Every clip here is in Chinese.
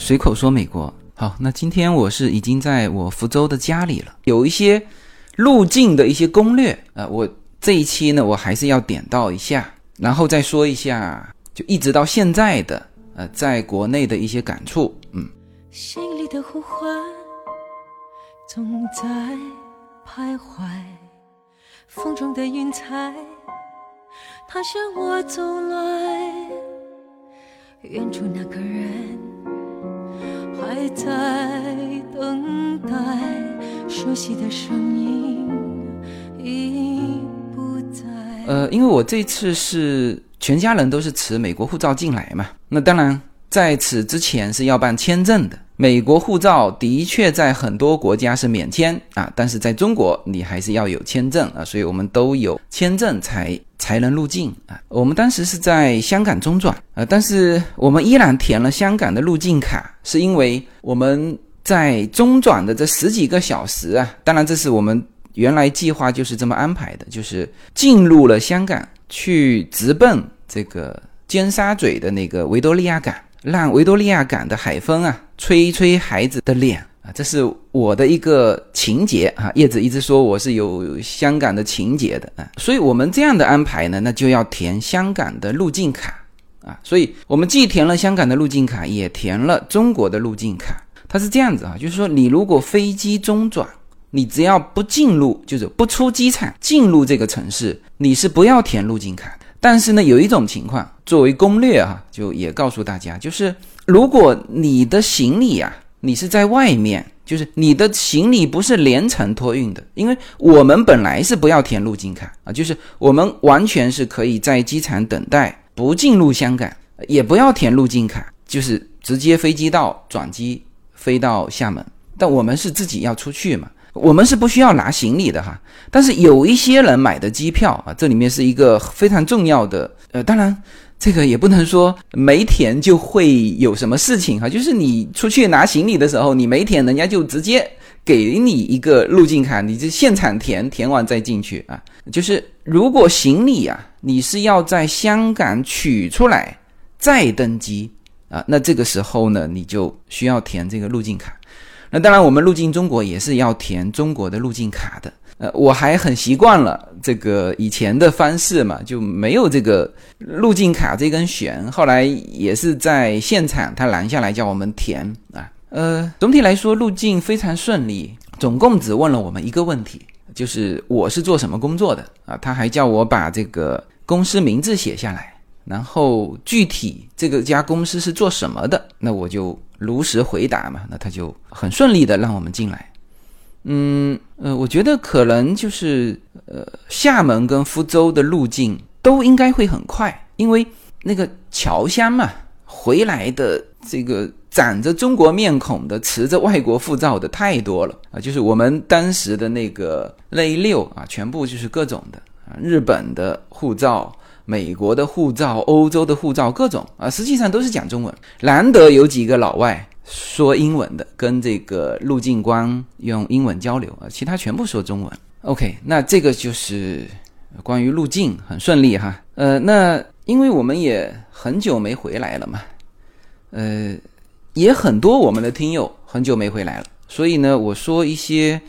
随口说美国。好，那今天我是已经在我福州的家里了，有一些路径的一些攻略啊，我这一期呢，我还是要点到一下，然后再说一下，就一直到现在的呃，在国内的一些感触。嗯，心里的呼唤总在徘徊，风中的云彩，它向我走来，远处那个人。还在等待，熟悉的声音已不在。呃，因为我这次是全家人都是持美国护照进来嘛，那当然在此之前是要办签证的。美国护照的确在很多国家是免签啊，但是在中国你还是要有签证啊，所以我们都有签证才才能入境啊。我们当时是在香港中转啊，但是我们依然填了香港的入境卡，是因为我们在中转的这十几个小时啊，当然这是我们原来计划就是这么安排的，就是进入了香港去直奔这个尖沙咀的那个维多利亚港。让维多利亚港的海风啊，吹一吹孩子的脸啊，这是我的一个情节啊。叶子一直说我是有香港的情节的啊，所以我们这样的安排呢，那就要填香港的入境卡啊。所以我们既填了香港的入境卡，也填了中国的入境卡。它是这样子啊，就是说你如果飞机中转，你只要不进入，就是不出机场进入这个城市，你是不要填入境卡。但是呢，有一种情况作为攻略啊，就也告诉大家，就是如果你的行李啊，你是在外面，就是你的行李不是连程托运的，因为我们本来是不要填入境卡啊，就是我们完全是可以在机场等待，不进入香港，也不要填入境卡，就是直接飞机到转机飞到厦门，但我们是自己要出去嘛。我们是不需要拿行李的哈，但是有一些人买的机票啊，这里面是一个非常重要的，呃，当然这个也不能说没填就会有什么事情哈，就是你出去拿行李的时候，你没填，人家就直接给你一个入境卡，你就现场填，填完再进去啊。就是如果行李啊，你是要在香港取出来再登机啊，那这个时候呢，你就需要填这个入境卡。那当然，我们入境中国也是要填中国的入境卡的。呃，我还很习惯了这个以前的方式嘛，就没有这个入境卡这根弦。后来也是在现场他拦下来叫我们填啊。呃，总体来说入境非常顺利，总共只问了我们一个问题，就是我是做什么工作的啊？他还叫我把这个公司名字写下来，然后具体这个家公司是做什么的，那我就。如实回答嘛，那他就很顺利的让我们进来。嗯呃，我觉得可能就是呃，厦门跟福州的路径都应该会很快，因为那个侨乡嘛，回来的这个长着中国面孔的、持着外国护照的太多了啊。就是我们当时的那个那一溜啊，全部就是各种的啊，日本的护照。美国的护照、欧洲的护照，各种啊，实际上都是讲中文。难得有几个老外说英文的，跟这个入境官用英文交流啊，其他全部说中文。OK，那这个就是关于入境很顺利哈。呃，那因为我们也很久没回来了嘛，呃，也很多我们的听友很久没回来了，所以呢，我说一些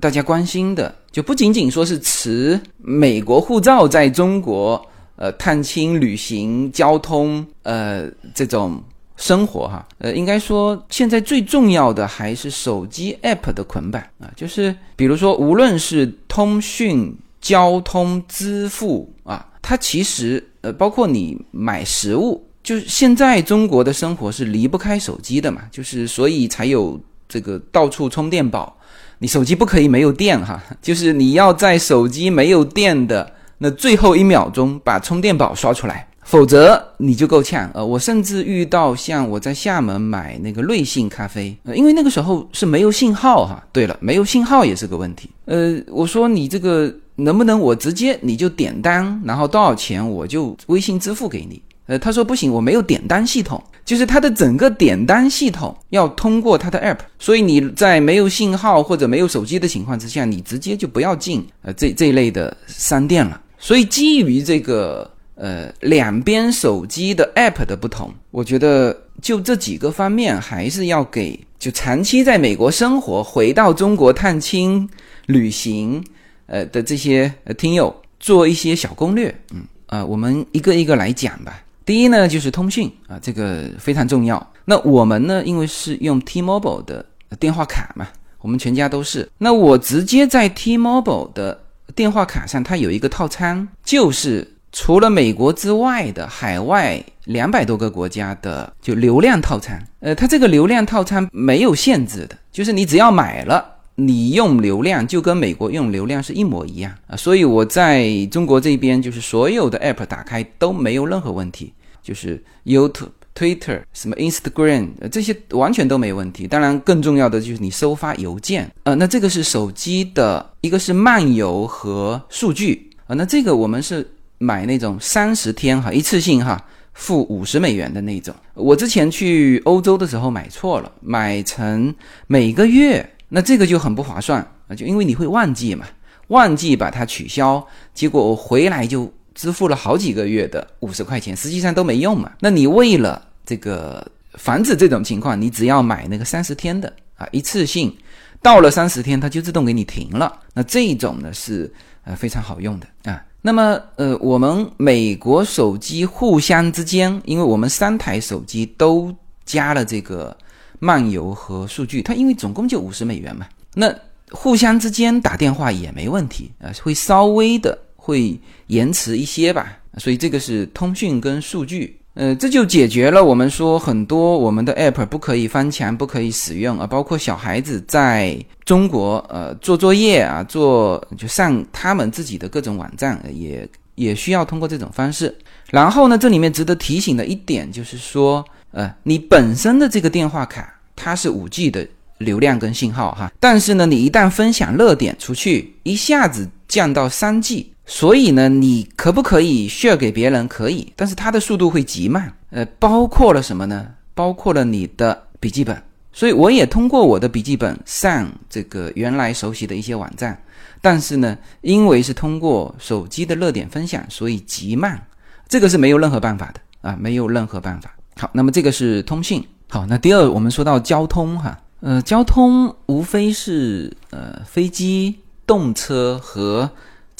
大家关心的，就不仅仅说是持美国护照在中国。呃，探亲、旅行、交通，呃，这种生活哈，呃，应该说现在最重要的还是手机 app 的捆绑啊，就是比如说，无论是通讯、交通、支付啊，它其实呃，包括你买食物，就是现在中国的生活是离不开手机的嘛，就是所以才有这个到处充电宝，你手机不可以没有电哈，就是你要在手机没有电的。那最后一秒钟把充电宝刷出来，否则你就够呛。呃，我甚至遇到像我在厦门买那个瑞幸咖啡，呃，因为那个时候是没有信号哈。对了，没有信号也是个问题。呃，我说你这个能不能我直接你就点单，然后多少钱我就微信支付给你。呃，他说不行，我没有点单系统，就是他的整个点单系统要通过他的 app，所以你在没有信号或者没有手机的情况之下，你直接就不要进呃这这一类的商店了。所以基于这个呃，两边手机的 App 的不同，我觉得就这几个方面，还是要给就长期在美国生活、回到中国探亲、旅行，呃的这些听友做一些小攻略。嗯，啊，我们一个一个来讲吧。第一呢，就是通讯啊，这个非常重要。那我们呢，因为是用 T-Mobile 的电话卡嘛，我们全家都是。那我直接在 T-Mobile 的电话卡上，它有一个套餐，就是除了美国之外的海外两百多个国家的就流量套餐。呃，它这个流量套餐没有限制的，就是你只要买了，你用流量就跟美国用流量是一模一样啊。所以我在中国这边，就是所有的 App 打开都没有任何问题。就是 YouTube、Twitter、什么 Instagram，这些完全都没问题。当然，更重要的就是你收发邮件，呃，那这个是手机的一个是漫游和数据啊。那这个我们是买那种三十天哈，一次性哈，付五十美元的那种。我之前去欧洲的时候买错了，买成每个月，那这个就很不划算啊，就因为你会忘记嘛，忘记把它取消，结果我回来就。支付了好几个月的五十块钱，实际上都没用嘛。那你为了这个防止这种情况，你只要买那个三十天的啊，一次性到了三十天，它就自动给你停了。那这种呢是呃非常好用的啊。那么呃，我们美国手机互相之间，因为我们三台手机都加了这个漫游和数据，它因为总共就五十美元嘛，那互相之间打电话也没问题啊，会稍微的。会延迟一些吧，所以这个是通讯跟数据，呃，这就解决了我们说很多我们的 app 不可以翻墙，不可以使用啊，包括小孩子在中国呃做作业啊，做就上他们自己的各种网站，也也需要通过这种方式。然后呢，这里面值得提醒的一点就是说，呃，你本身的这个电话卡它是五 G 的流量跟信号哈，但是呢，你一旦分享热点出去，一下子降到三 G。所以呢，你可不可以 share 给别人？可以，但是它的速度会极慢。呃，包括了什么呢？包括了你的笔记本。所以我也通过我的笔记本上这个原来熟悉的一些网站，但是呢，因为是通过手机的热点分享，所以极慢。这个是没有任何办法的啊，没有任何办法。好，那么这个是通信。好，那第二，我们说到交通哈，呃，交通无非是呃飞机、动车和。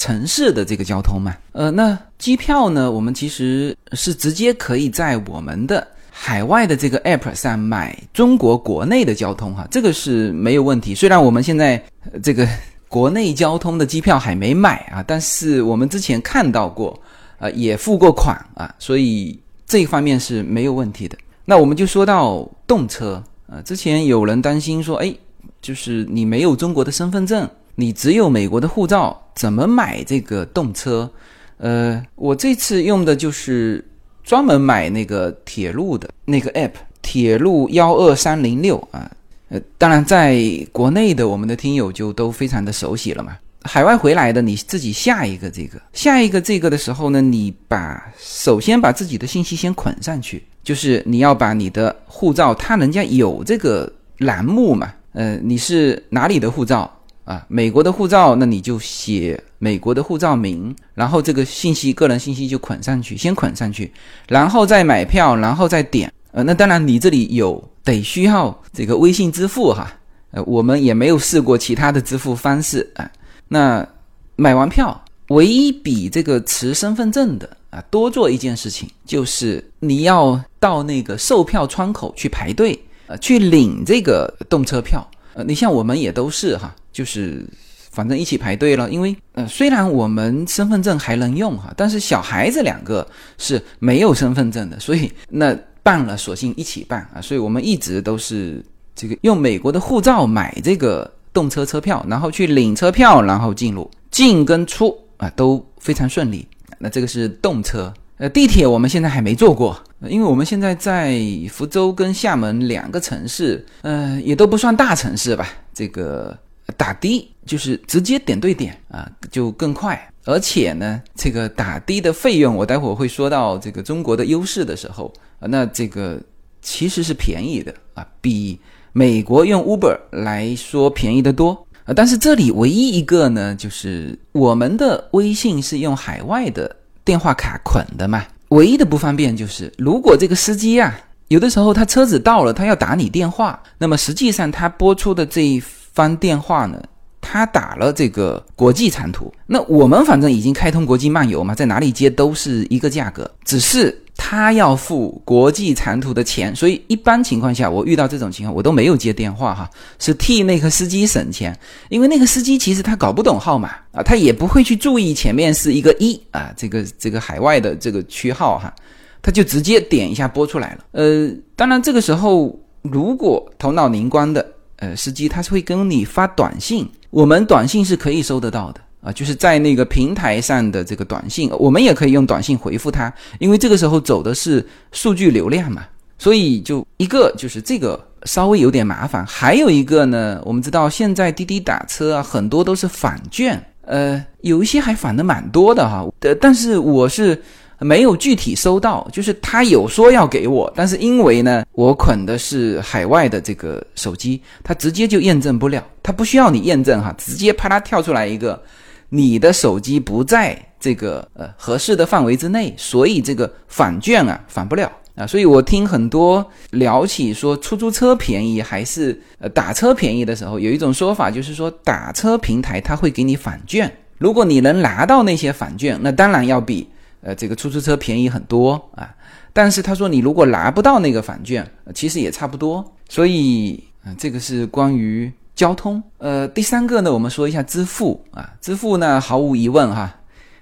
城市的这个交通嘛，呃，那机票呢？我们其实是直接可以在我们的海外的这个 app 上买中国国内的交通哈，这个是没有问题。虽然我们现在这个国内交通的机票还没买啊，但是我们之前看到过，呃，也付过款啊，所以这一方面是没有问题的。那我们就说到动车啊，之前有人担心说，哎，就是你没有中国的身份证。你只有美国的护照，怎么买这个动车？呃，我这次用的就是专门买那个铁路的那个 app，铁路幺二三零六啊。呃，当然在国内的我们的听友就都非常的熟悉了嘛。海外回来的你自己下一个这个，下一个这个的时候呢，你把首先把自己的信息先捆上去，就是你要把你的护照，他人家有这个栏目嘛，呃，你是哪里的护照？啊，美国的护照，那你就写美国的护照名，然后这个信息、个人信息就捆上去，先捆上去，然后再买票，然后再点。呃，那当然你这里有得需要这个微信支付哈，呃，我们也没有试过其他的支付方式啊。那买完票，唯一比这个持身份证的啊多做一件事情，就是你要到那个售票窗口去排队，呃，去领这个动车票。呃，你像我们也都是哈。就是反正一起排队了，因为呃，虽然我们身份证还能用哈，但是小孩子两个是没有身份证的，所以那办了索性一起办啊，所以我们一直都是这个用美国的护照买这个动车车票，然后去领车票，然后进入进跟出啊都非常顺利。那这个是动车，呃，地铁我们现在还没坐过，因为我们现在在福州跟厦门两个城市，呃，也都不算大城市吧，这个。打的就是直接点对点啊，就更快，而且呢，这个打的的费用，我待会儿会说到这个中国的优势的时候，那这个其实是便宜的啊，比美国用 Uber 来说便宜的多啊。但是这里唯一一个呢，就是我们的微信是用海外的电话卡捆的嘛。唯一的不方便就是，如果这个司机啊，有的时候他车子到了，他要打你电话，那么实际上他拨出的这一方电话呢，他打了这个国际长途，那我们反正已经开通国际漫游嘛，在哪里接都是一个价格，只是。他要付国际长途的钱，所以一般情况下，我遇到这种情况，我都没有接电话哈，是替那个司机省钱，因为那个司机其实他搞不懂号码啊，他也不会去注意前面是一个一啊，这个这个海外的这个区号哈，他就直接点一下拨出来了。呃，当然这个时候如果头脑灵光的呃司机，他是会跟你发短信，我们短信是可以收得到的。啊，就是在那个平台上的这个短信，我们也可以用短信回复他，因为这个时候走的是数据流量嘛，所以就一个就是这个稍微有点麻烦，还有一个呢，我们知道现在滴滴打车啊，很多都是返券，呃，有一些还返的蛮多的哈，呃，但是我是。没有具体收到，就是他有说要给我，但是因为呢，我捆的是海外的这个手机，他直接就验证不了，他不需要你验证哈，直接啪啦跳出来一个，你的手机不在这个呃合适的范围之内，所以这个返券啊返不了啊，所以我听很多聊起说出租车便宜还是呃打车便宜的时候，有一种说法就是说打车平台他会给你返券，如果你能拿到那些返券，那当然要比。呃，这个出租车便宜很多啊，但是他说你如果拿不到那个返券，其实也差不多。所以，嗯，这个是关于交通。呃，第三个呢，我们说一下支付啊，支付呢，毫无疑问哈，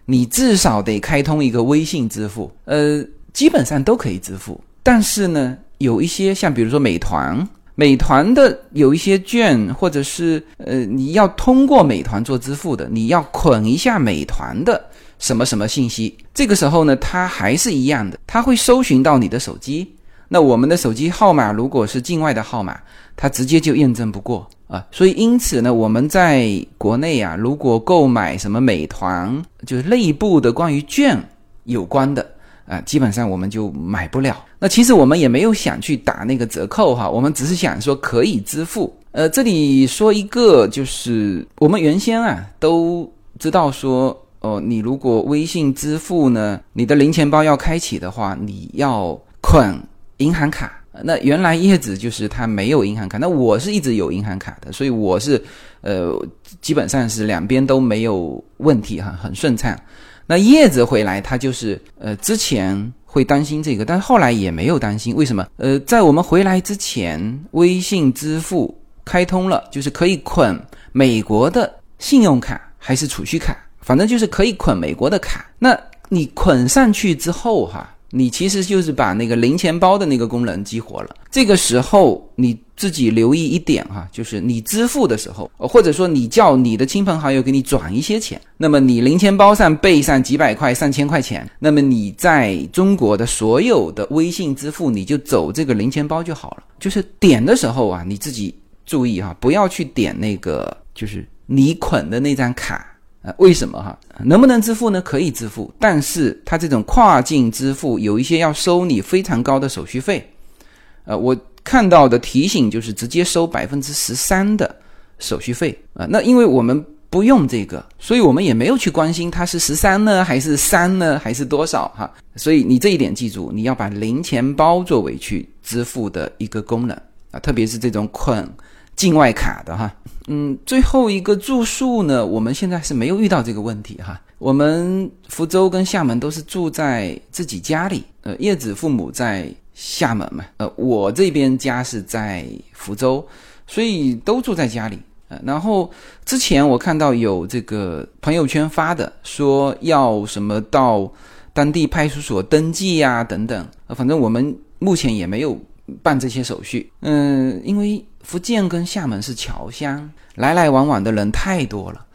你至少得开通一个微信支付。呃，基本上都可以支付，但是呢，有一些像比如说美团，美团的有一些券，或者是呃，你要通过美团做支付的，你要捆一下美团的。什么什么信息？这个时候呢，它还是一样的，它会搜寻到你的手机。那我们的手机号码如果是境外的号码，它直接就验证不过啊。所以因此呢，我们在国内啊，如果购买什么美团，就是内部的关于券有关的啊，基本上我们就买不了。那其实我们也没有想去打那个折扣哈，我们只是想说可以支付。呃，这里说一个，就是我们原先啊都知道说。哦，你如果微信支付呢，你的零钱包要开启的话，你要捆银行卡。那原来叶子就是他没有银行卡，那我是一直有银行卡的，所以我是呃基本上是两边都没有问题哈，很顺畅。那叶子回来，他就是呃之前会担心这个，但是后来也没有担心，为什么？呃，在我们回来之前，微信支付开通了，就是可以捆美国的信用卡还是储蓄卡。反正就是可以捆美国的卡，那你捆上去之后哈，你其实就是把那个零钱包的那个功能激活了。这个时候你自己留意一点哈，就是你支付的时候，或者说你叫你的亲朋好友给你转一些钱，那么你零钱包上备上几百块、上千块钱，那么你在中国的所有的微信支付，你就走这个零钱包就好了。就是点的时候啊，你自己注意哈，不要去点那个就是你捆的那张卡。啊，为什么哈？能不能支付呢？可以支付，但是它这种跨境支付有一些要收你非常高的手续费。呃，我看到的提醒就是直接收百分之十三的手续费啊。那因为我们不用这个，所以我们也没有去关心它是十三呢，还是三呢，还是多少哈。所以你这一点记住，你要把零钱包作为去支付的一个功能啊，特别是这种捆。境外卡的哈，嗯，最后一个住宿呢，我们现在是没有遇到这个问题哈。我们福州跟厦门都是住在自己家里，呃，叶子父母在厦门嘛，呃，我这边家是在福州，所以都住在家里。呃，然后之前我看到有这个朋友圈发的，说要什么到当地派出所登记呀等等，反正我们目前也没有办这些手续。嗯，因为。福建跟厦门是侨乡，来来往往的人太多了。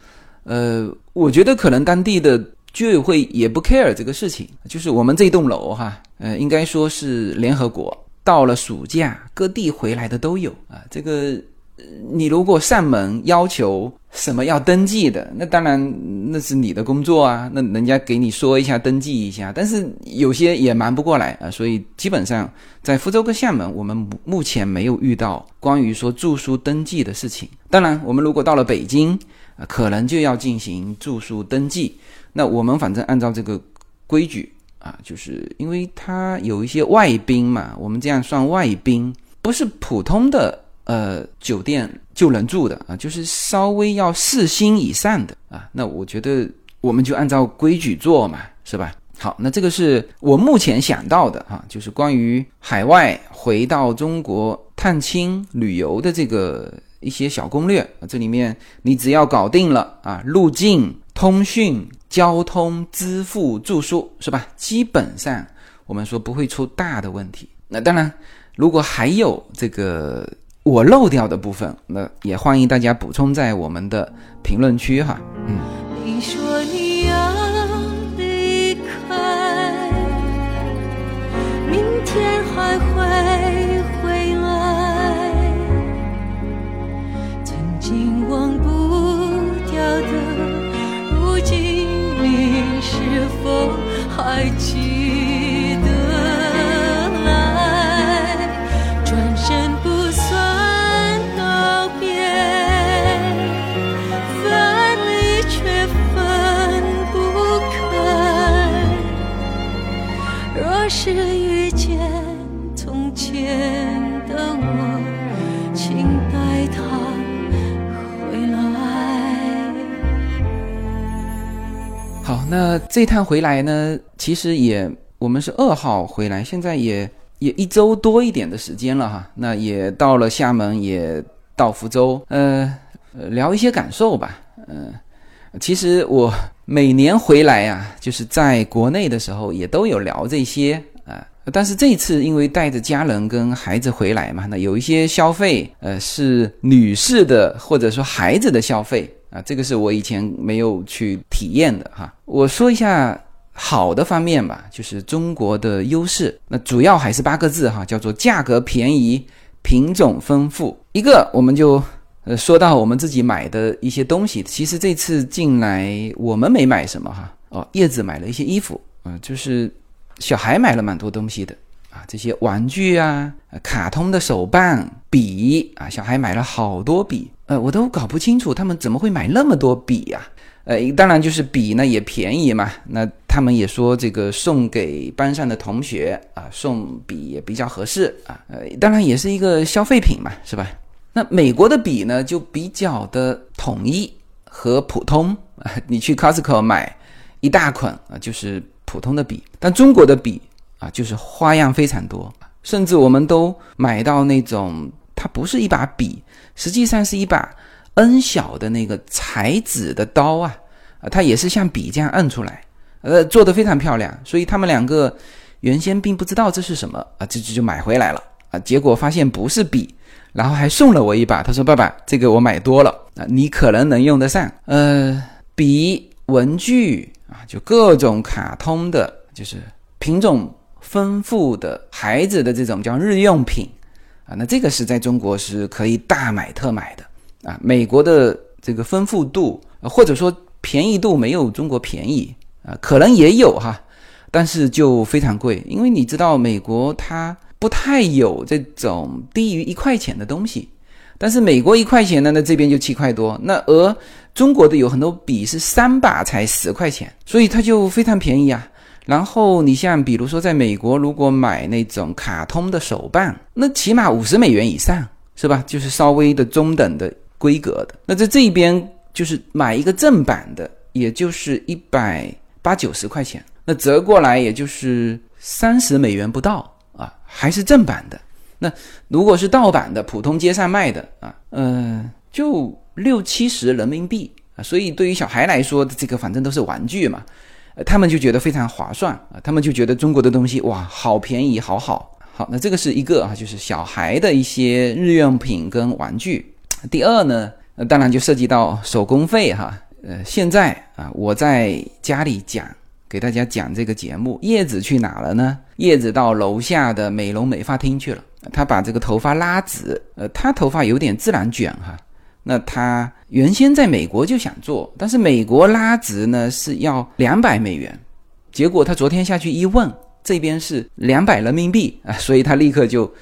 呃，我觉得可能当地的居委会也不 care 这个事情。就是我们这栋楼哈，呃，应该说是联合国，到了暑假各地回来的都有啊。这个。你如果上门要求什么要登记的，那当然那是你的工作啊，那人家给你说一下登记一下，但是有些也瞒不过来啊，所以基本上在福州跟厦门，我们目前没有遇到关于说住宿登记的事情。当然，我们如果到了北京，可能就要进行住宿登记。那我们反正按照这个规矩啊，就是因为它有一些外宾嘛，我们这样算外宾，不是普通的呃酒店就能住的啊，就是稍微要四星以上的啊。那我觉得我们就按照规矩做嘛，是吧？好，那这个是我目前想到的哈，就是关于海外回到中国探亲旅游的这个一些小攻略啊。这里面你只要搞定了啊，路径、通讯、交通、支付、住宿，是吧？基本上我们说不会出大的问题。那当然，如果还有这个我漏掉的部分，那也欢迎大家补充在我们的评论区哈。嗯。你说你要离开，明天。还会回来，曾经忘不掉的，如今你是否还记这趟回来呢？其实也，我们是二号回来，现在也也一周多一点的时间了哈。那也到了厦门，也到福州，呃，聊一些感受吧。嗯，其实我每年回来呀，就是在国内的时候，也都有聊这些啊。但是这次因为带着家人跟孩子回来嘛，那有一些消费，呃，是女士的或者说孩子的消费啊，这个是我以前没有去体验的哈。我说一下好的方面吧，就是中国的优势，那主要还是八个字哈，叫做价格便宜、品种丰富。一个我们就呃说到我们自己买的一些东西，其实这次进来我们没买什么哈，哦，叶子买了一些衣服，嗯，就是。小孩买了蛮多东西的这些玩具啊，卡通的手办、笔啊，小孩买了好多笔，呃，我都搞不清楚他们怎么会买那么多笔呀？呃，当然就是笔呢也便宜嘛，那他们也说这个送给班上的同学啊，送笔也比较合适啊，呃，当然也是一个消费品嘛，是吧？那美国的笔呢就比较的统一和普通啊，你去 Costco 买一大捆啊，就是。普通的笔，但中国的笔啊，就是花样非常多，甚至我们都买到那种，它不是一把笔，实际上是一把 N 小的那个裁纸的刀啊，啊，它也是像笔这样摁出来，呃，做的非常漂亮，所以他们两个原先并不知道这是什么啊，这就就买回来了啊，结果发现不是笔，然后还送了我一把，他说爸爸，这个我买多了啊，你可能能用得上，呃，笔文具。啊，就各种卡通的，就是品种丰富的孩子的这种叫日用品啊，那这个是在中国是可以大买特买的啊。美国的这个丰富度或者说便宜度没有中国便宜啊，可能也有哈，但是就非常贵，因为你知道美国它不太有这种低于一块钱的东西。但是美国一块钱呢，那这边就七块多。那而中国的有很多笔是三把才十块钱，所以它就非常便宜啊。然后你像比如说在美国，如果买那种卡通的手办，那起码五十美元以上，是吧？就是稍微的中等的规格的。那在这边就是买一个正版的，也就是一百八九十块钱，那折过来也就是三十美元不到啊，还是正版的。那如果是盗版的，普通街上卖的啊，嗯，就六七十人民币啊，所以对于小孩来说，这个反正都是玩具嘛，他们就觉得非常划算啊，他们就觉得中国的东西哇，好便宜，好好，好，那这个是一个啊，就是小孩的一些日用品跟玩具。第二呢，当然就涉及到手工费哈，呃，现在啊，我在家里讲。给大家讲这个节目，叶子去哪了呢？叶子到楼下的美容美发厅去了。他把这个头发拉直，呃，他头发有点自然卷哈。那他原先在美国就想做，但是美国拉直呢是要两百美元，结果他昨天下去一问，这边是两百人民币啊，所以他立刻就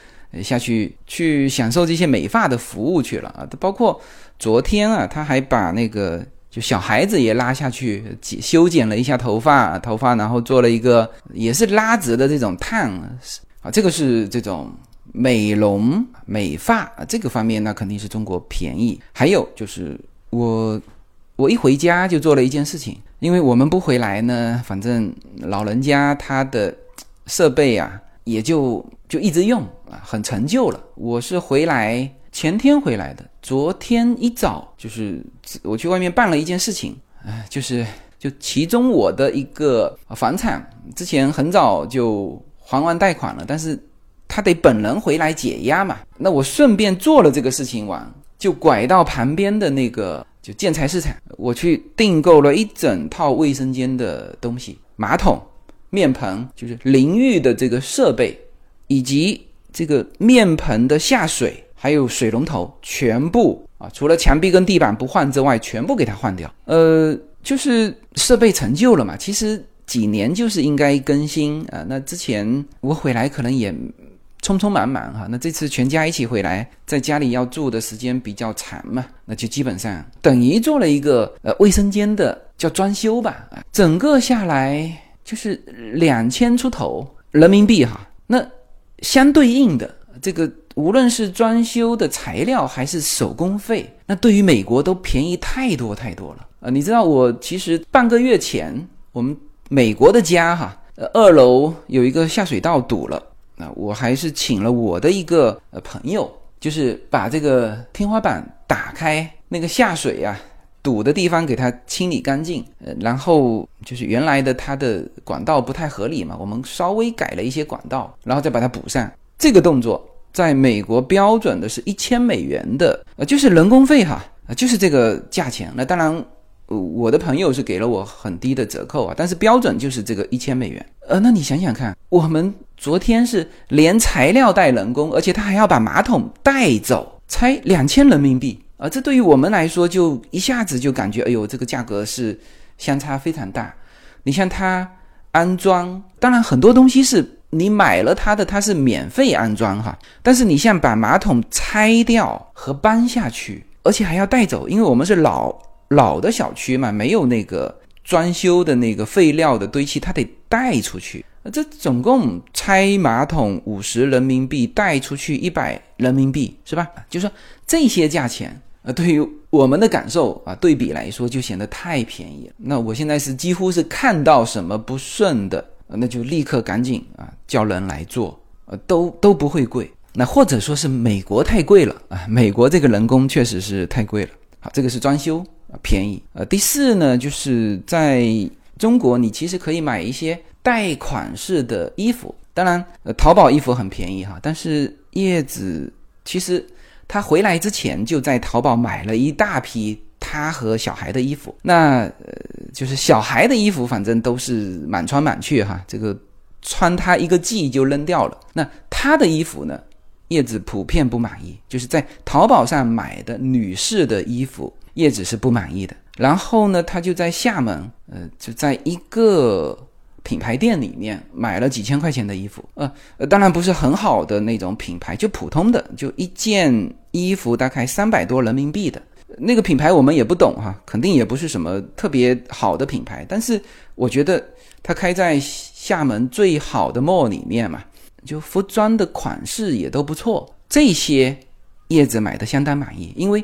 下去去享受这些美发的服务去了啊。包括昨天啊，他还把那个。就小孩子也拉下去剪修剪了一下头发，头发然后做了一个也是拉直的这种烫啊，这个是这种美容美发这个方面那肯定是中国便宜。还有就是我我一回家就做了一件事情，因为我们不回来呢，反正老人家他的设备啊也就就一直用啊，很陈旧了。我是回来。前天回来的，昨天一早就是我去外面办了一件事情，哎，就是就其中我的一个房产之前很早就还完贷款了，但是他得本人回来解压嘛，那我顺便做了这个事情完，就拐到旁边的那个就建材市场，我去订购了一整套卫生间的东西，马桶、面盆，就是淋浴的这个设备，以及这个面盆的下水。还有水龙头全部啊，除了墙壁跟地板不换之外，全部给它换掉。呃，就是设备陈旧了嘛，其实几年就是应该更新啊。那之前我回来可能也匆匆忙忙哈，那这次全家一起回来，在家里要住的时间比较长嘛，那就基本上等于做了一个呃卫生间的叫装修吧啊，整个下来就是两千出头人民币哈。那相对应的这个。无论是装修的材料还是手工费，那对于美国都便宜太多太多了啊！你知道，我其实半个月前，我们美国的家哈，呃，二楼有一个下水道堵了，那我还是请了我的一个呃朋友，就是把这个天花板打开，那个下水呀堵的地方给它清理干净，呃，然后就是原来的它的管道不太合理嘛，我们稍微改了一些管道，然后再把它补上，这个动作。在美国标准的是一千美元的，呃，就是人工费哈，啊，就是这个价钱。那当然，我的朋友是给了我很低的折扣啊，但是标准就是这个一千美元。呃，那你想想看，我们昨天是连材料带人工，而且他还要把马桶带走，才两千人民币啊！这对于我们来说，就一下子就感觉，哎呦，这个价格是相差非常大。你像他安装，当然很多东西是。你买了它的，它是免费安装哈，但是你像把马桶拆掉和搬下去，而且还要带走，因为我们是老老的小区嘛，没有那个装修的那个废料的堆砌，它得带出去。这总共拆马桶五十人民币，带出去一百人民币，是吧？就说这些价钱，呃，对于我们的感受啊，对比来说就显得太便宜了。那我现在是几乎是看到什么不顺的。那就立刻赶紧啊，叫人来做，呃，都都不会贵。那或者说是美国太贵了啊，美国这个人工确实是太贵了。好，这个是装修便宜。呃，第四呢，就是在中国，你其实可以买一些带款式的衣服。当然，呃，淘宝衣服很便宜哈，但是叶子其实他回来之前就在淘宝买了一大批。他和小孩的衣服，那呃，就是小孩的衣服，反正都是满穿满去哈，这个穿它一个季就扔掉了。那他的衣服呢，叶子普遍不满意，就是在淘宝上买的女士的衣服，叶子是不满意的。然后呢，他就在厦门，呃，就在一个品牌店里面买了几千块钱的衣服，呃，当然不是很好的那种品牌，就普通的，就一件衣服大概三百多人民币的。那个品牌我们也不懂哈，肯定也不是什么特别好的品牌。但是我觉得它开在厦门最好的 mall 里面嘛，就服装的款式也都不错。这些叶子买的相当满意，因为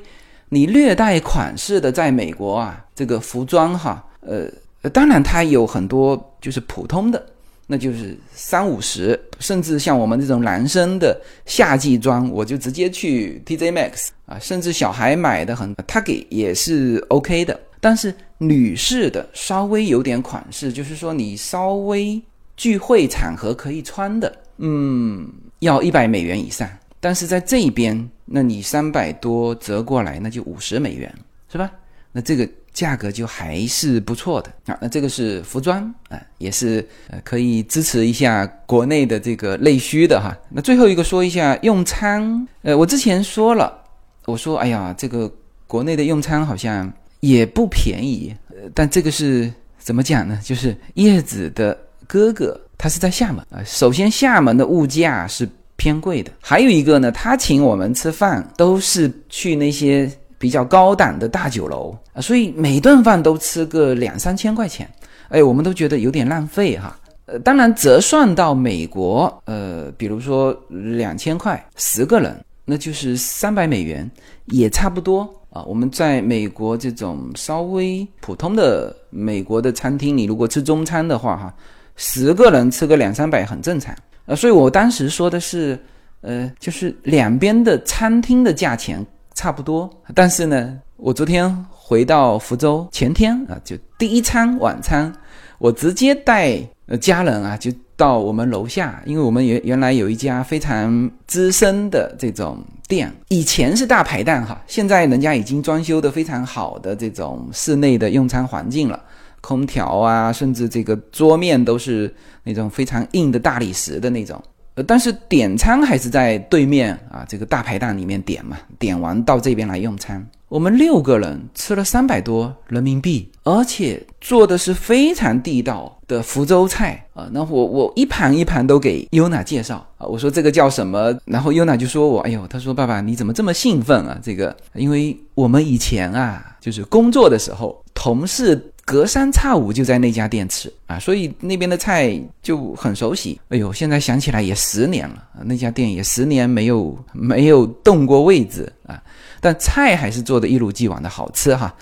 你略带款式的在美国啊，这个服装哈，呃，当然它有很多就是普通的。那就是三五十，甚至像我们这种男生的夏季装，我就直接去 TJ Max 啊，甚至小孩买的很，他给也是 OK 的。但是女士的稍微有点款式，就是说你稍微聚会场合可以穿的，嗯，要一百美元以上。但是在这边，那你三百多折过来，那就五十美元，是吧？那这个。价格就还是不错的啊，那这个是服装啊，也是呃可以支持一下国内的这个内需的哈。那最后一个说一下用餐，呃，我之前说了，我说哎呀，这个国内的用餐好像也不便宜，呃，但这个是怎么讲呢？就是叶子的哥哥他是在厦门啊，首先厦门的物价是偏贵的，还有一个呢，他请我们吃饭都是去那些。比较高档的大酒楼啊，所以每顿饭都吃个两三千块钱，哎，我们都觉得有点浪费哈。呃，当然折算到美国，呃，比如说两千块十个人，那就是三百美元，也差不多啊。我们在美国这种稍微普通的美国的餐厅，你如果吃中餐的话，哈，十个人吃个两三百很正常啊。所以我当时说的是，呃，就是两边的餐厅的价钱差不多。但是呢，我昨天回到福州，前天啊，就第一餐晚餐，我直接带。呃，家人啊，就到我们楼下，因为我们原原来有一家非常资深的这种店，以前是大排档哈，现在人家已经装修的非常好的这种室内的用餐环境了，空调啊，甚至这个桌面都是那种非常硬的大理石的那种。呃，但是点餐还是在对面啊，这个大排档里面点嘛，点完到这边来用餐。我们六个人吃了三百多人民币，而且做的是非常地道的福州菜啊。那我我一盘一盘都给优娜介绍啊，我说这个叫什么？然后优娜就说我，哎呦，他说爸爸你怎么这么兴奋啊？这个，因为我们以前啊，就是工作的时候，同事。隔三差五就在那家店吃啊，所以那边的菜就很熟悉。哎呦，现在想起来也十年了，那家店也十年没有没有动过位置啊，但菜还是做的一如既往的好吃哈。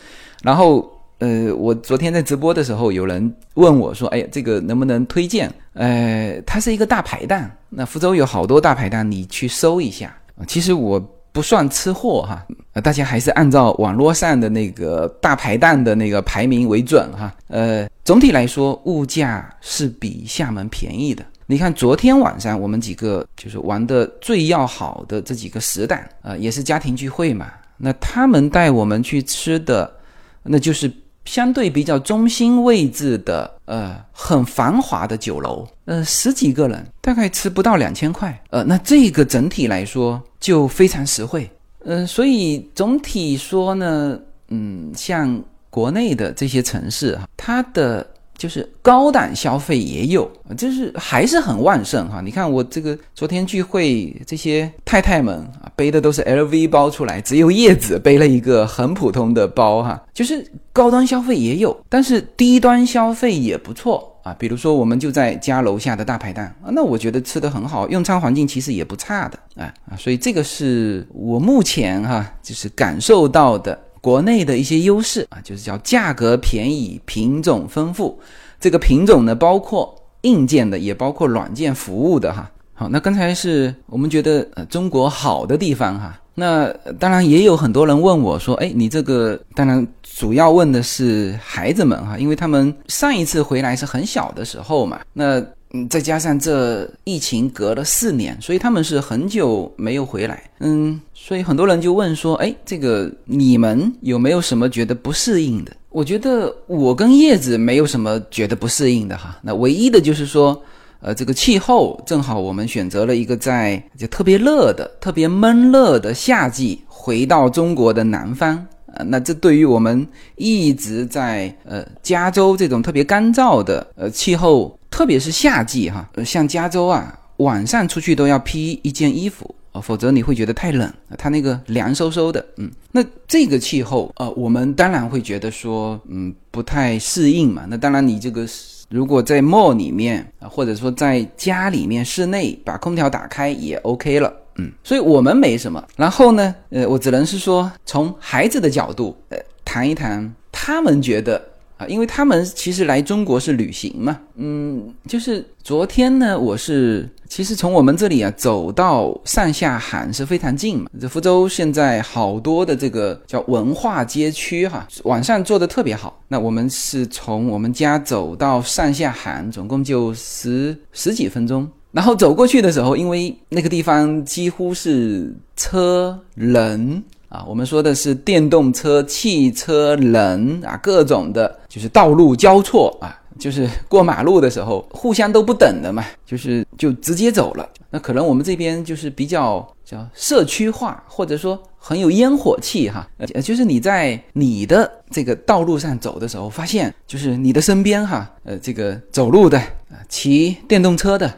然后呃，我昨天在直播的时候，有人问我说：“哎，这个能不能推荐？”呃，它是一个大排档，那福州有好多大排档，你去搜一下。其实我。不算吃货哈，大家还是按照网络上的那个大排档的那个排名为准哈。呃，总体来说，物价是比厦门便宜的。你看，昨天晚上我们几个就是玩的最要好的这几个死党啊，也是家庭聚会嘛。那他们带我们去吃的，那就是相对比较中心位置的，呃，很繁华的酒楼。呃，十几个人大概吃不到两千块。呃，那这个整体来说。就非常实惠，嗯，所以总体说呢，嗯，像国内的这些城市哈，它的就是高档消费也有，就是还是很旺盛哈。你看我这个昨天聚会，这些太太们啊，背的都是 LV 包出来，只有叶子背了一个很普通的包哈，就是高端消费也有，但是低端消费也不错。啊，比如说我们就在家楼下的大排档啊，那我觉得吃的很好，用餐环境其实也不差的啊啊，所以这个是我目前哈就是感受到的国内的一些优势啊，就是叫价格便宜、品种丰富。这个品种呢，包括硬件的，也包括软件服务的哈。好，那刚才是我们觉得呃中国好的地方哈。那当然也有很多人问我说：“哎，你这个当然主要问的是孩子们哈，因为他们上一次回来是很小的时候嘛。那嗯，再加上这疫情隔了四年，所以他们是很久没有回来。嗯，所以很多人就问说：哎，这个你们有没有什么觉得不适应的？我觉得我跟叶子没有什么觉得不适应的哈。那唯一的就是说。”呃，这个气候正好，我们选择了一个在就特别热的、特别闷热的夏季，回到中国的南方。那这对于我们一直在呃加州这种特别干燥的呃气候，特别是夏季哈，像加州啊，晚上出去都要披一件衣服啊，否则你会觉得太冷，它那个凉飕飕的。嗯，那这个气候呃，我们当然会觉得说，嗯，不太适应嘛。那当然，你这个。如果在 mall 里面啊，或者说在家里面室内把空调打开也 OK 了，嗯，所以我们没什么。然后呢，呃，我只能是说从孩子的角度，呃，谈一谈他们觉得。啊，因为他们其实来中国是旅行嘛，嗯，就是昨天呢，我是其实从我们这里啊走到上下海是非常近嘛。这福州现在好多的这个叫文化街区哈，晚上做的特别好。那我们是从我们家走到上下海，总共就十十几分钟。然后走过去的时候，因为那个地方几乎是车人。啊，我们说的是电动车、汽车、人啊，各种的，就是道路交错啊，就是过马路的时候互相都不等的嘛，就是就直接走了。那可能我们这边就是比较叫社区化，或者说很有烟火气哈。呃，就是你在你的这个道路上走的时候，发现就是你的身边哈，呃，这个走路的啊，骑电动车的，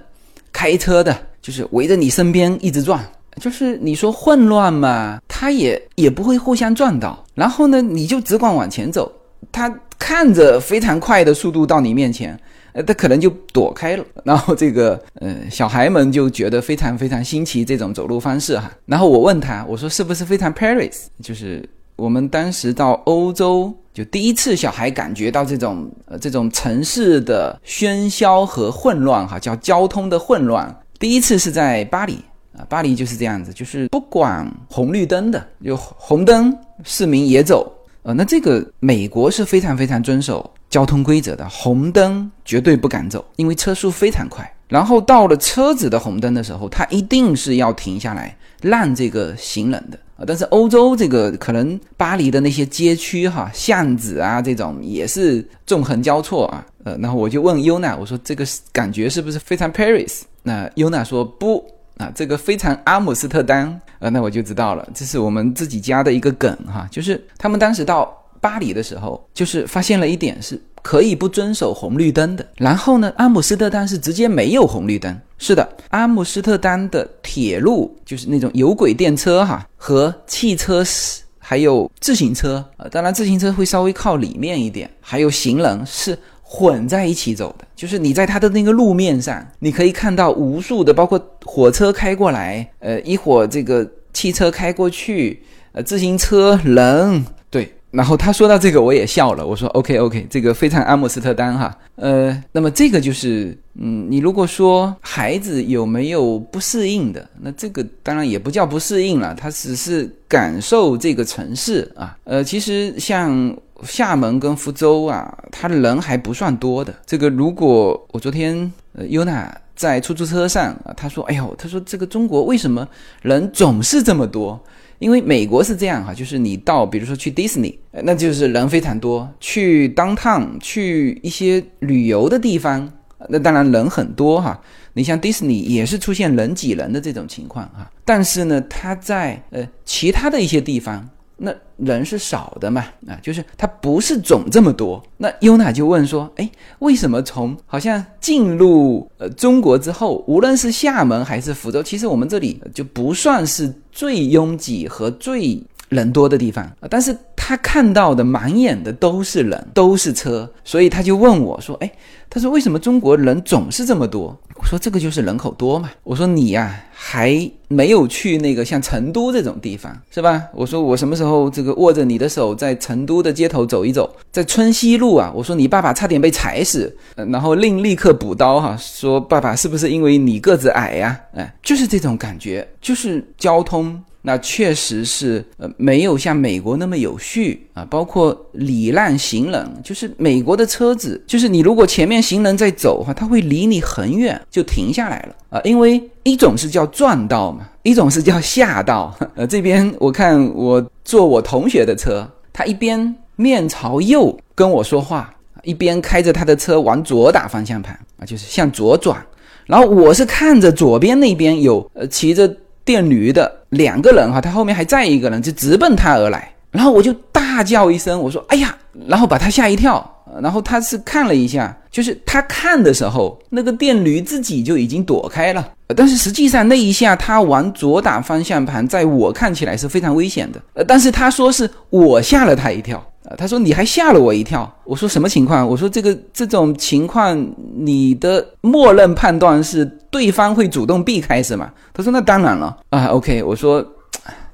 开车的，就是围着你身边一直转。就是你说混乱嘛，他也也不会互相撞到。然后呢，你就只管往前走，他看着非常快的速度到你面前，呃，他可能就躲开了。然后这个呃小孩们就觉得非常非常新奇这种走路方式哈。然后我问他，我说是不是非常 Paris？就是我们当时到欧洲。就第一次，小孩感觉到这种呃这种城市的喧嚣和混乱，哈，叫交通的混乱。第一次是在巴黎啊，巴黎就是这样子，就是不管红绿灯的，有红灯市民也走，呃，那这个美国是非常非常遵守交通规则的，红灯绝对不敢走，因为车速非常快。然后到了车子的红灯的时候，它一定是要停下来让这个行人的啊。但是欧洲这个可能巴黎的那些街区哈巷子啊这种也是纵横交错啊，呃，然后我就问优娜，我说这个感觉是不是非常 Paris？那优娜说不啊，这个非常阿姆斯特丹，呃，那我就知道了，这是我们自己家的一个梗哈，就是他们当时到巴黎的时候，就是发现了一点是。可以不遵守红绿灯的。然后呢，阿姆斯特丹是直接没有红绿灯。是的，阿姆斯特丹的铁路就是那种有轨电车哈，和汽车是还有自行车呃，当然自行车会稍微靠里面一点，还有行人是混在一起走的。就是你在它的那个路面上，你可以看到无数的，包括火车开过来，呃，一会儿这个汽车开过去，呃，自行车人对。然后他说到这个，我也笑了。我说：“OK OK，这个非常阿姆斯特丹哈。呃，那么这个就是，嗯，你如果说孩子有没有不适应的，那这个当然也不叫不适应了，他只是感受这个城市啊。呃，其实像厦门跟福州啊，他人还不算多的。这个如果我昨天呃尤娜在出租车上啊，他说：哎呦，他说这个中国为什么人总是这么多？”因为美国是这样哈，就是你到，比如说去迪士尼，那就是人非常多；去 downtown，去一些旅游的地方，那当然人很多哈。你像迪士尼也是出现人挤人的这种情况哈，但是呢，它在呃其他的一些地方。那人是少的嘛？啊，就是它不是总这么多。那优娜就问说：“哎，为什么从好像进入呃中国之后，无论是厦门还是福州，其实我们这里就不算是最拥挤和最人多的地方？但是他看到的满眼的都是人，都是车，所以他就问我说：‘哎，他说为什么中国人总是这么多？’我说这个就是人口多嘛。我说你呀还。”没有去那个像成都这种地方，是吧？我说我什么时候这个握着你的手在成都的街头走一走，在春熙路啊，我说你爸爸差点被踩死，然后另立刻补刀哈，说爸爸是不是因为你个子矮呀？哎，就是这种感觉，就是交通。那确实是，呃，没有像美国那么有序序啊，包括礼让行人，就是美国的车子，就是你如果前面行人在走的话，他会离你很远就停下来了啊，因为一种是叫撞道嘛，一种是叫吓道。呃，这边我看我坐我同学的车，他一边面朝右跟我说话，一边开着他的车往左打方向盘啊，就是向左转，然后我是看着左边那边有呃骑着。电驴的两个人哈，他后面还载一个人，就直奔他而来，然后我就大叫一声，我说：“哎呀！”然后把他吓一跳，然后他是看了一下，就是他看的时候，那个电驴自己就已经躲开了，但是实际上那一下他往左打方向盘，在我看起来是非常危险的，呃，但是他说是我吓了他一跳。啊，他说你还吓了我一跳。我说什么情况？我说这个这种情况，你的默认判断是对方会主动避开是吗？他说那当然了啊。OK，我说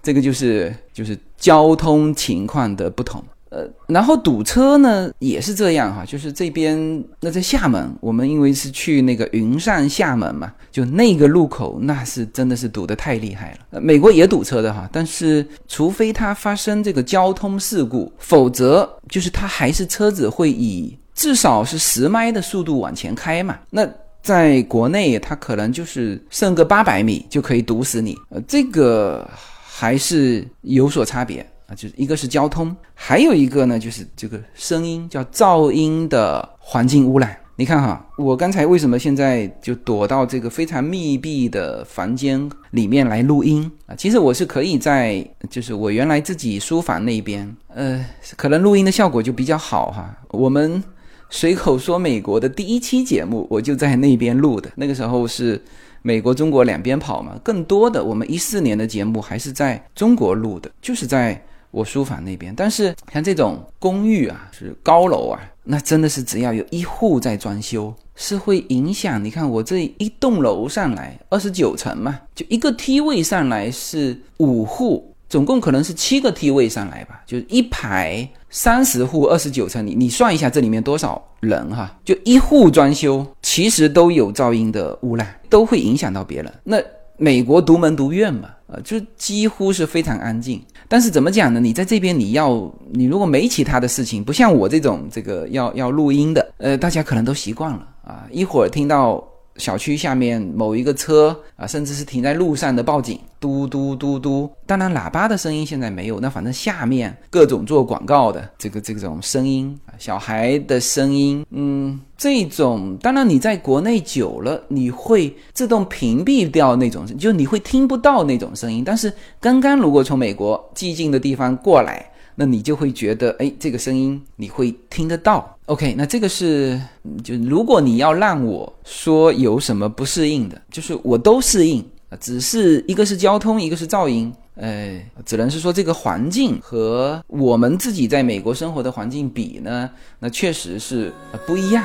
这个就是就是交通情况的不同。呃，然后堵车呢也是这样哈，就是这边那在厦门，我们因为是去那个云上厦门嘛，就那个路口那是真的是堵得太厉害了。呃，美国也堵车的哈，但是除非它发生这个交通事故，否则就是它还是车子会以至少是十迈的速度往前开嘛。那在国内它可能就是剩个八百米就可以堵死你，呃，这个还是有所差别。啊，就是一个是交通，还有一个呢，就是这个声音叫噪音的环境污染。你看哈，我刚才为什么现在就躲到这个非常密闭的房间里面来录音啊？其实我是可以在，就是我原来自己书房那边，呃，可能录音的效果就比较好哈。我们随口说美国的第一期节目，我就在那边录的，那个时候是。美国、中国两边跑嘛。更多的，我们一四年的节目还是在中国录的，就是在我书房那边。但是像这种公寓啊，是高楼啊，那真的是只要有一户在装修，是会影响。你看我这一栋楼上来二十九层嘛，就一个梯位上来是五户。总共可能是七个梯位上来吧，就是一排三十户，二十九层，你你算一下这里面多少人哈？就一户装修，其实都有噪音的污染，都会影响到别人。那美国独门独院嘛，呃，就几乎是非常安静。但是怎么讲呢？你在这边你要，你如果没其他的事情，不像我这种这个要要录音的，呃，大家可能都习惯了啊，一会儿听到。小区下面某一个车啊，甚至是停在路上的报警，嘟嘟嘟嘟。当然，喇叭的声音现在没有。那反正下面各种做广告的这个这种声音，小孩的声音，嗯，这种当然你在国内久了，你会自动屏蔽掉那种，就你会听不到那种声音。但是刚刚如果从美国寂静的地方过来。那你就会觉得，哎，这个声音你会听得到。OK，那这个是，就如果你要让我说有什么不适应的，就是我都适应，只是一个是交通，一个是噪音，哎，只能是说这个环境和我们自己在美国生活的环境比呢，那确实是不一样。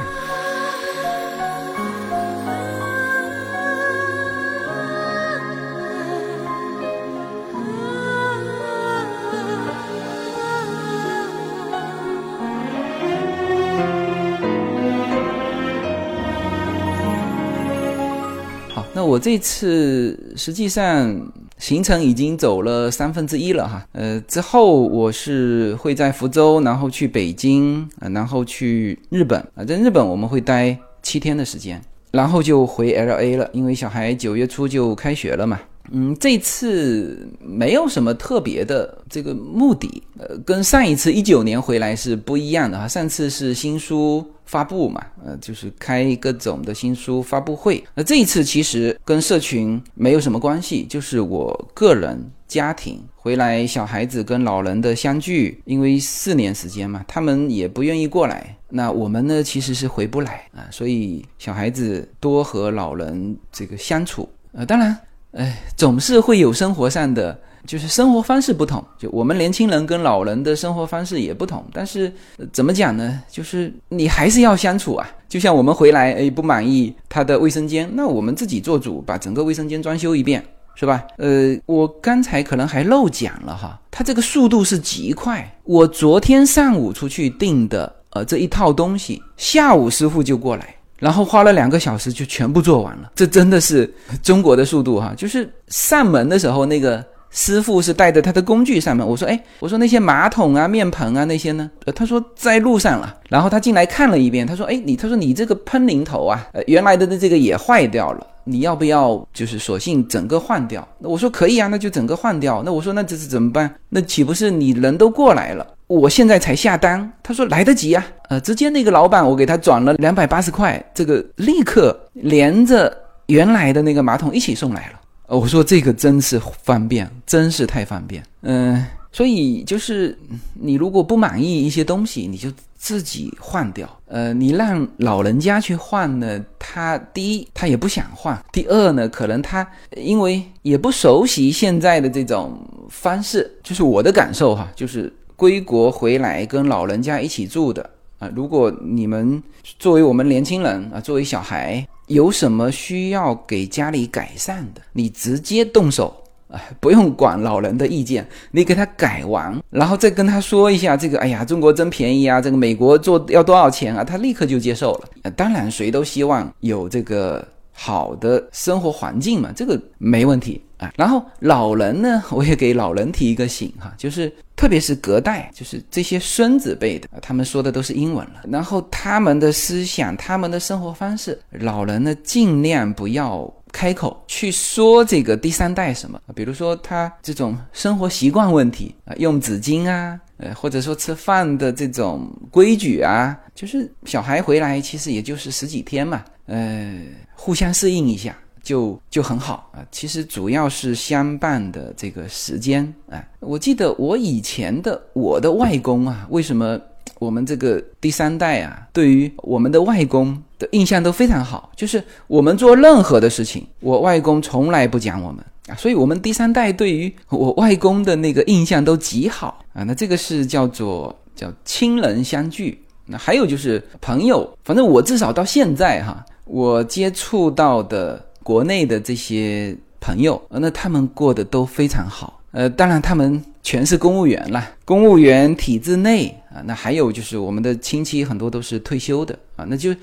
我这次实际上行程已经走了三分之一了哈，呃，之后我是会在福州，然后去北京，然后去日本啊，在日本我们会待七天的时间，然后就回 L A 了，因为小孩九月初就开学了嘛。嗯，这次没有什么特别的这个目的，呃，跟上一次一九年回来是不一样的哈。上次是新书发布嘛，呃，就是开各种的新书发布会。那这一次其实跟社群没有什么关系，就是我个人家庭回来，小孩子跟老人的相聚，因为四年时间嘛，他们也不愿意过来。那我们呢，其实是回不来啊，所以小孩子多和老人这个相处，呃，当然。哎，总是会有生活上的，就是生活方式不同。就我们年轻人跟老人的生活方式也不同。但是怎么讲呢？就是你还是要相处啊。就像我们回来，哎，不满意他的卫生间，那我们自己做主，把整个卫生间装修一遍，是吧？呃，我刚才可能还漏讲了哈，他这个速度是极快。我昨天上午出去订的，呃，这一套东西，下午师傅就过来。然后花了两个小时就全部做完了，这真的是中国的速度哈！就是上门的时候，那个师傅是带着他的工具上门。我说：“哎，我说那些马桶啊、面盆啊那些呢？”呃，他说在路上了。然后他进来看了一遍，他说：“哎，你他说你这个喷淋头啊，呃，原来的的这个也坏掉了，你要不要就是索性整个换掉？”那我说可以啊，那就整个换掉。那我说那这是怎么办？那岂不是你人都过来了？我现在才下单，他说来得及啊，呃，直接那个老板我给他转了两百八十块，这个立刻连着原来的那个马桶一起送来了。我说这个真是方便，真是太方便。嗯，所以就是你如果不满意一些东西，你就自己换掉。呃，你让老人家去换呢，他第一他也不想换，第二呢，可能他因为也不熟悉现在的这种方式，就是我的感受哈，就是。归国回来跟老人家一起住的啊，如果你们作为我们年轻人啊，作为小孩有什么需要给家里改善的，你直接动手啊，不用管老人的意见，你给他改完，然后再跟他说一下这个，哎呀，中国真便宜啊，这个美国做要多少钱啊，他立刻就接受了。当然，谁都希望有这个好的生活环境嘛，这个没问题啊。然后老人呢，我也给老人提一个醒哈，就是特别是隔代，就是这些孙子辈的，他们说的都是英文了。然后他们的思想、他们的生活方式，老人呢尽量不要开口去说这个第三代什么，比如说他这种生活习惯问题啊，用纸巾啊，呃，或者说吃饭的这种规矩啊，就是小孩回来其实也就是十几天嘛，呃，互相适应一下。就就很好啊，其实主要是相伴的这个时间啊。我记得我以前的我的外公啊，为什么我们这个第三代啊，对于我们的外公印象都非常好。就是我们做任何的事情，我外公从来不讲我们啊，所以我们第三代对于我外公的那个印象都极好啊。那这个是叫做叫亲人相聚。那还有就是朋友，反正我至少到现在哈，我接触到的国内的这些朋友，那他们过得都非常好。呃，当然他们全是公务员了，公务员体制内啊。那还有就是我们的亲戚很多都是退休的啊。那就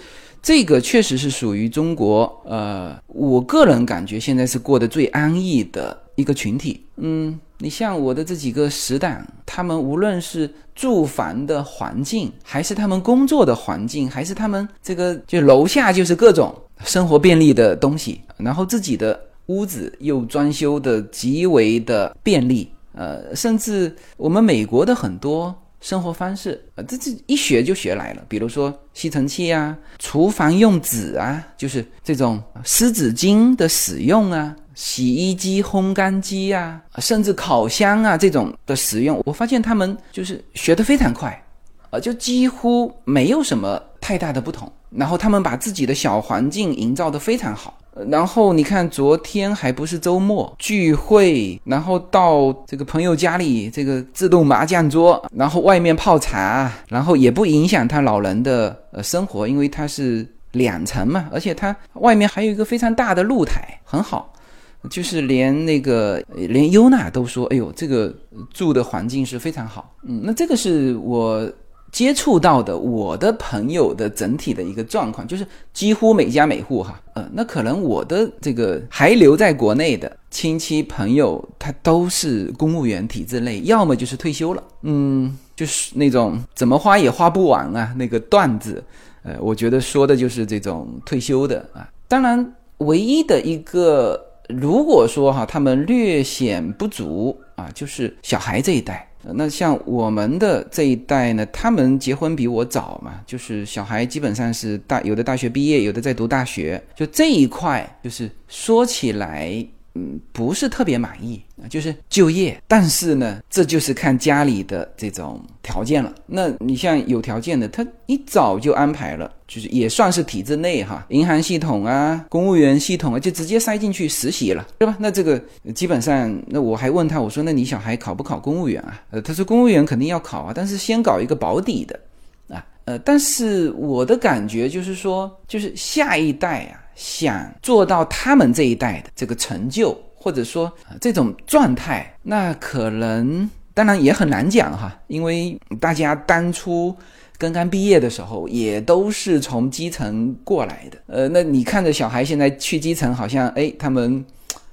这个确实是属于中国，呃，我个人感觉现在是过得最安逸的一个群体。嗯，你像我的这几个死党，他们无论是住房的环境，还是他们工作的环境，还是他们这个就楼下就是各种生活便利的东西，然后自己的。屋子又装修的极为的便利，呃，甚至我们美国的很多生活方式，呃，这这一学就学来了。比如说吸尘器啊，厨房用纸啊，就是这种湿纸巾的使用啊，洗衣机、烘干机啊，甚至烤箱啊这种的使用，我发现他们就是学得非常快，呃，就几乎没有什么太大的不同。然后他们把自己的小环境营造得非常好。然后你看，昨天还不是周末聚会，然后到这个朋友家里，这个自动麻将桌，然后外面泡茶，然后也不影响他老人的呃生活，因为它是两层嘛，而且它外面还有一个非常大的露台，很好，就是连那个连优娜都说，哎呦，这个住的环境是非常好。嗯，那这个是我。接触到的我的朋友的整体的一个状况，就是几乎每家每户哈，呃，那可能我的这个还留在国内的亲戚朋友，他都是公务员体制内，要么就是退休了，嗯，就是那种怎么花也花不完啊那个段子，呃，我觉得说的就是这种退休的啊。当然，唯一的一个，如果说哈他们略显不足啊，就是小孩这一代。那像我们的这一代呢，他们结婚比我早嘛，就是小孩基本上是大，有的大学毕业，有的在读大学，就这一块，就是说起来。嗯，不是特别满意啊，就是就业，但是呢，这就是看家里的这种条件了。那你像有条件的，他一早就安排了，就是也算是体制内哈，银行系统啊，公务员系统啊，就直接塞进去实习了，对吧？那这个基本上，那我还问他，我说那你小孩考不考公务员啊？呃，他说公务员肯定要考啊，但是先搞一个保底的啊。呃，但是我的感觉就是说，就是下一代啊。想做到他们这一代的这个成就，或者说这种状态，那可能当然也很难讲哈，因为大家当初刚刚毕业的时候也都是从基层过来的。呃，那你看着小孩现在去基层，好像哎他们。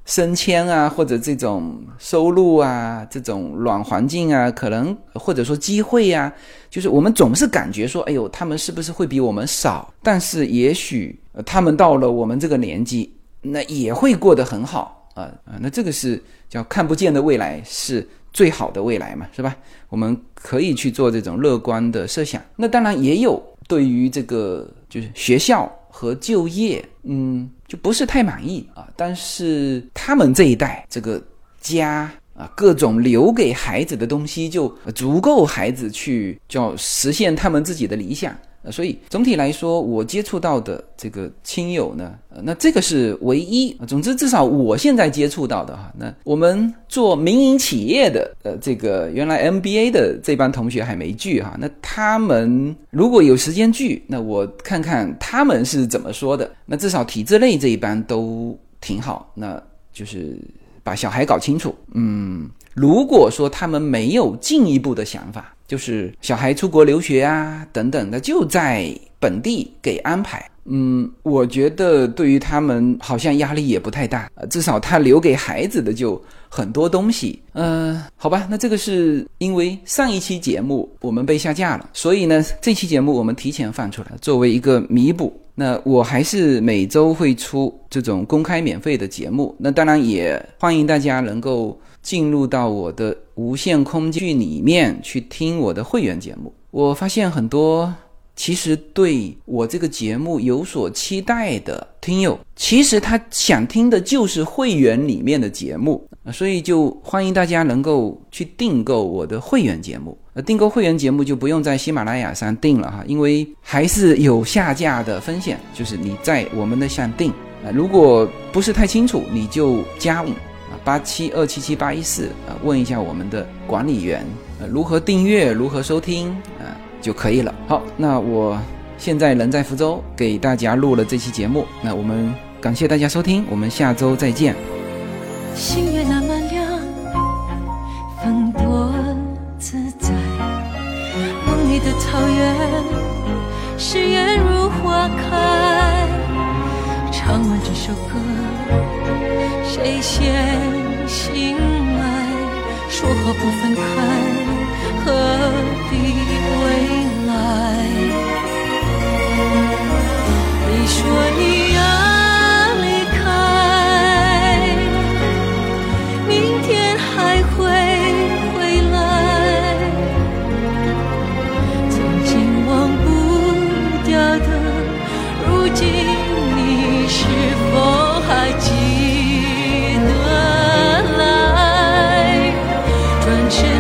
升迁啊，或者这种收入啊，这种软环境啊，可能或者说机会呀，就是我们总是感觉说，哎呦，他们是不是会比我们少？但是也许他们到了我们这个年纪，那也会过得很好啊啊！那这个是叫看不见的未来是最好的未来嘛，是吧？我们可以去做这种乐观的设想。那当然也有对于这个就是学校和就业，嗯。就不是太满意啊，但是他们这一代这个家啊，各种留给孩子的东西就足够孩子去叫实现他们自己的理想。所以总体来说，我接触到的这个亲友呢，那这个是唯一。总之，至少我现在接触到的哈，那我们做民营企业的，呃，这个原来 MBA 的这帮同学还没聚哈。那他们如果有时间聚，那我看看他们是怎么说的。那至少体制内这一班都挺好，那就是把小孩搞清楚。嗯，如果说他们没有进一步的想法。就是小孩出国留学啊，等等的，就在本地给安排。嗯，我觉得对于他们好像压力也不太大，至少他留给孩子的就很多东西。嗯，好吧，那这个是因为上一期节目我们被下架了，所以呢，这期节目我们提前放出来，作为一个弥补。那我还是每周会出这种公开免费的节目，那当然也欢迎大家能够。进入到我的无限空间里面去听我的会员节目，我发现很多其实对我这个节目有所期待的听友，其实他想听的就是会员里面的节目。所以就欢迎大家能够去订购我的会员节目。订购会员节目就不用在喜马拉雅上订了哈，因为还是有下架的风险。就是你在我们的上订，如果不是太清楚，你就加我啊八七二七七八一四啊，问一下我们的管理员如何订阅，如何收听啊就可以了。好，那我现在人在福州，给大家录了这期节目。那我们感谢大家收听，我们下周再见。星月那么亮，风多自在。梦里的草原，誓言如花开。唱完这首歌，谁先醒来？说好不分开，何必归来？你说你要。